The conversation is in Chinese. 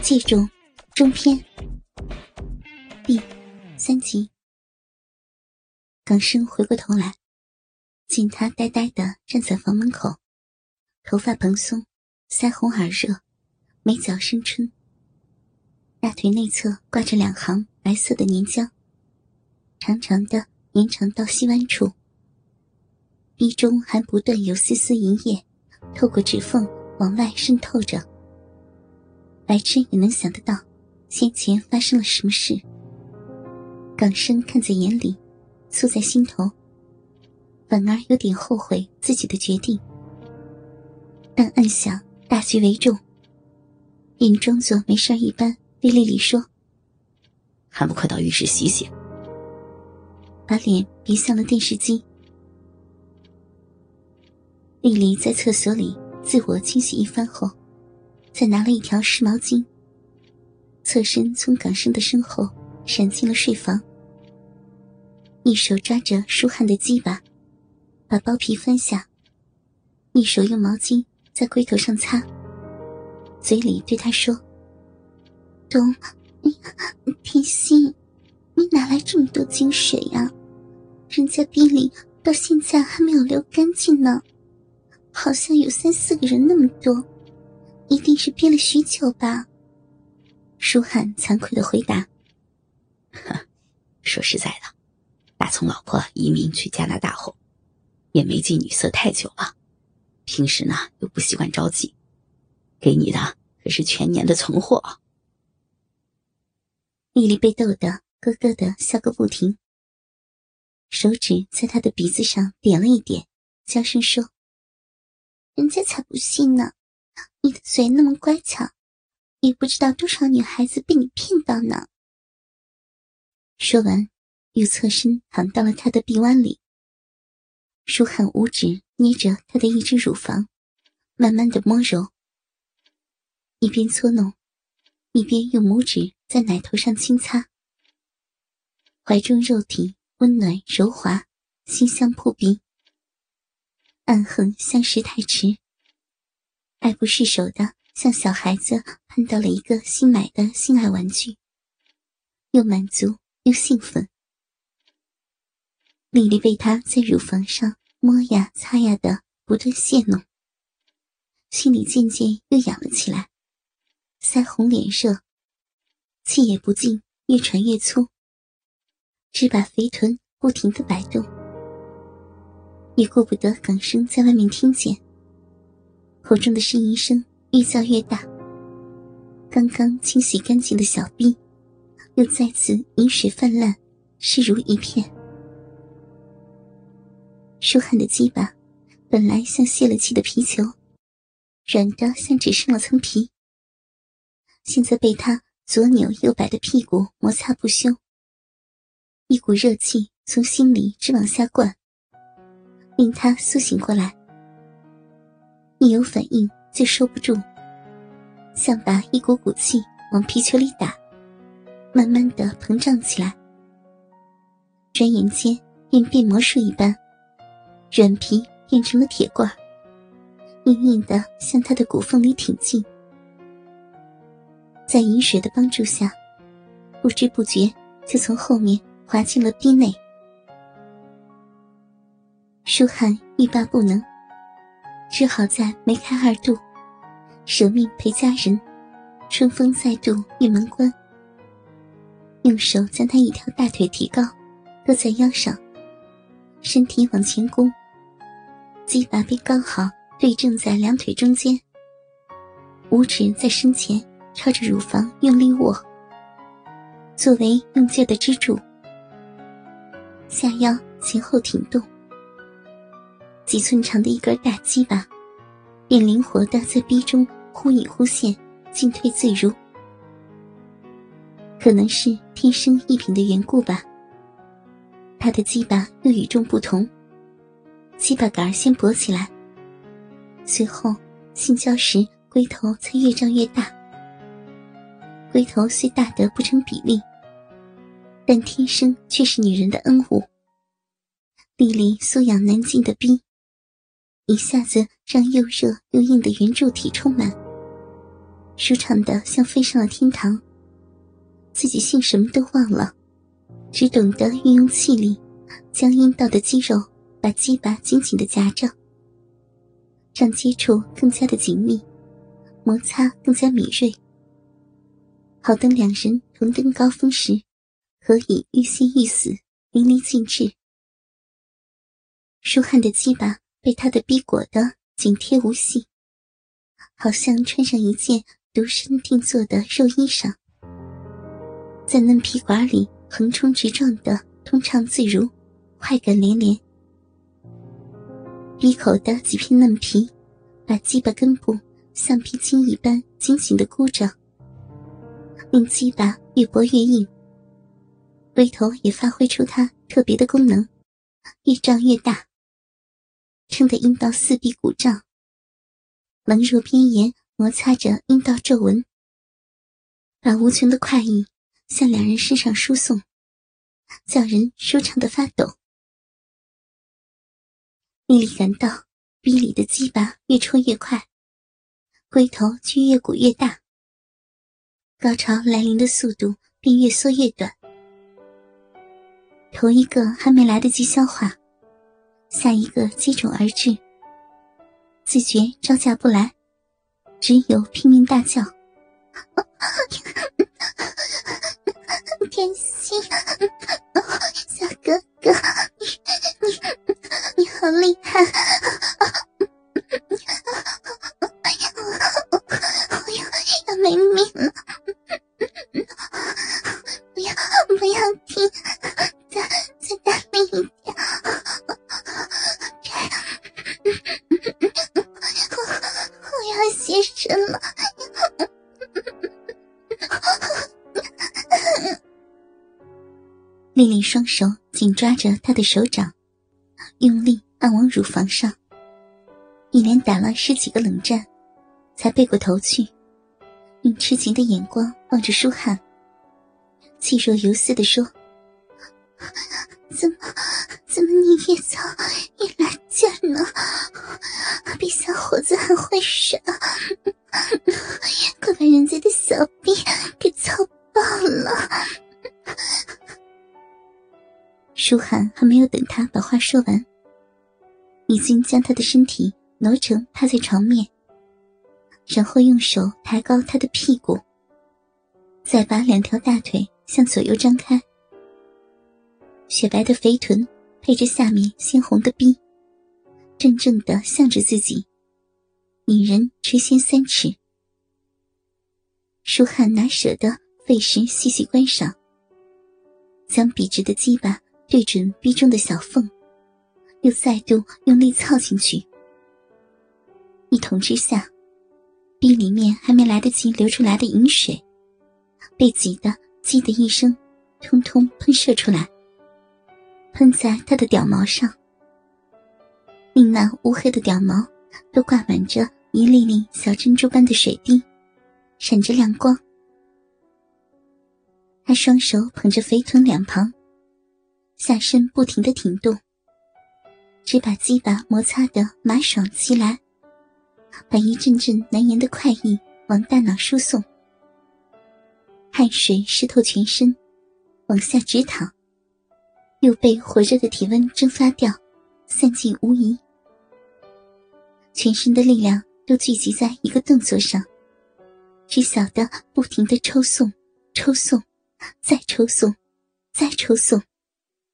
借种中篇第三集。港生回过头来，见他呆呆的站在房门口，头发蓬松，腮红耳热，眉角生春，大腿内侧挂着两行白色的粘浆，长长的延长到膝弯处，鼻中还不断有丝丝银液透过指缝往外渗透着。白痴也能想得到，先前发生了什么事。港生看在眼里，醋在心头，反而有点后悔自己的决定。但暗想大局为重，便装作没事一般对丽丽说：“还不快到浴室洗洗？”把脸别向了电视机。丽丽在厕所里自我清洗一番后。再拿了一条湿毛巾，侧身从港生的身后闪进了睡房，一手抓着舒汉的鸡巴，把包皮翻下，一手用毛巾在龟头上擦，嘴里对他说：“东，你天心，你哪来这么多精水呀？人家逼里到现在还没有流干净呢，好像有三四个人那么多。”一定是憋了许久吧？舒涵惭愧的回答：“说实在的，打从老婆移民去加拿大后，也没进女色太久了，平时呢又不习惯着急，给你的可是全年的存货。”丽丽被逗得咯咯的笑个不停，手指在他的鼻子上点了一点，娇声说：“人家才不信呢。”你的嘴那么乖巧，也不知道多少女孩子被你骗到呢。说完，又侧身躺到了他的臂弯里。舒汉五指捏着他的一只乳房，慢慢的摸揉，一边搓弄，一边用拇指在奶头上轻擦。怀中肉体温暖柔滑，馨香扑鼻，暗恨相识太迟。爱不释手的，像小孩子碰到了一个新买的心爱玩具，又满足又兴奋。丽丽被他在乳房上摸呀擦呀的不断戏弄，心里渐渐又痒了起来，腮红脸热，气也不进，越喘越粗，只把肥臀不停的摆动，也顾不得港生在外面听见。口中的呻吟声越叫越大，刚刚清洗干净的小臂又再次饮水泛滥，湿如一片。舒汉的鸡巴本来像泄了气的皮球，软的像只剩了层皮，现在被他左扭右摆的屁股摩擦不休，一股热气从心里直往下灌，令他苏醒过来。一有反应就收不住，像把一股股气往皮球里打，慢慢的膨胀起来。转眼间便变魔术一般，软皮变成了铁罐，硬硬的向他的骨缝里挺进。在饮水的帮助下，不知不觉就从后面滑进了逼内。舒汉欲罢不能。只好在梅开二度，舍命陪家人，春风再度玉门关。用手将他一条大腿提高，搁在腰上，身体往前弓，鸡巴便刚好对正在两腿中间。五指在身前朝着乳房用力握，作为用劲的支柱，下腰前后挺动。几寸长的一根大鸡巴，便灵活的在逼中忽隐忽现，进退自如。可能是天生异品的缘故吧。他的鸡巴又与众不同，鸡巴杆先勃起来，随后性交时龟头才越胀越大。龟头虽大得不成比例，但天生却是女人的恩物。丽丽素养难尽的逼。一下子让又热又硬的圆柱体充满，舒畅的像飞上了天堂。自己姓什么都忘了，只懂得运用气力，将阴道的肌肉把鸡巴紧紧的夹着，让接触更加的紧密，摩擦更加敏锐。好等两人同登高峰时，可以欲仙欲死，淋漓尽致。舒汉的鸡巴被他的逼裹得紧贴无隙，好像穿上一件独身定做的肉衣裳，在嫩皮管里横冲直撞的通畅自如，快感连连。闭口的几片嫩皮，把鸡巴根部像皮筋一般紧紧的箍着，令鸡巴越拨越硬。龟头也发挥出它特别的功能，越胀越大。撑得阴道四壁鼓胀，冷若边沿摩擦着阴道皱纹，把无穷的快意向两人身上输送，叫人舒畅的发抖。丽丽感到逼里的鸡巴越戳越快，龟头却越鼓越大，高潮来临的速度便越缩越短。头一个还没来得及消化。下一个接踵而至，自觉招架不来，只有拼命大叫：“天心，小哥哥，你你你好厉害！我要要没命了！不要不要停！再再大力一点！”丽丽双手紧抓着他的手掌，用力按往乳房上，一连打了十几个冷战，才背过头去，用痴情的眼光望着舒汉，气若游丝的说：“怎么，怎么你越操越来舒涵还没有等他把话说完，已经将他的身体挪成趴在床面，然后用手抬高他的屁股，再把两条大腿向左右张开，雪白的肥臀配着下面鲜红的逼，正正的向着自己，女人垂涎三尺。舒汉哪舍得费时细细观赏，将笔直的鸡巴。对准逼中的小缝，又再度用力操进去。一捅之下，逼里面还没来得及流出来的饮水，被挤得“叽”的一声，通通喷射出来，喷在他的屌毛上，令那乌黑的屌毛都挂满着一粒粒小珍珠般的水滴，闪着亮光。他双手捧着肥臀两旁。下身不停的挺动，只把鸡巴摩擦的麻爽起来，把一阵阵难言的快意往大脑输送。汗水湿透全身，往下直淌，又被火热的体温蒸发掉，散尽无疑。全身的力量都聚集在一个动作上，只晓得不停的抽送、抽送、再抽送、再抽送。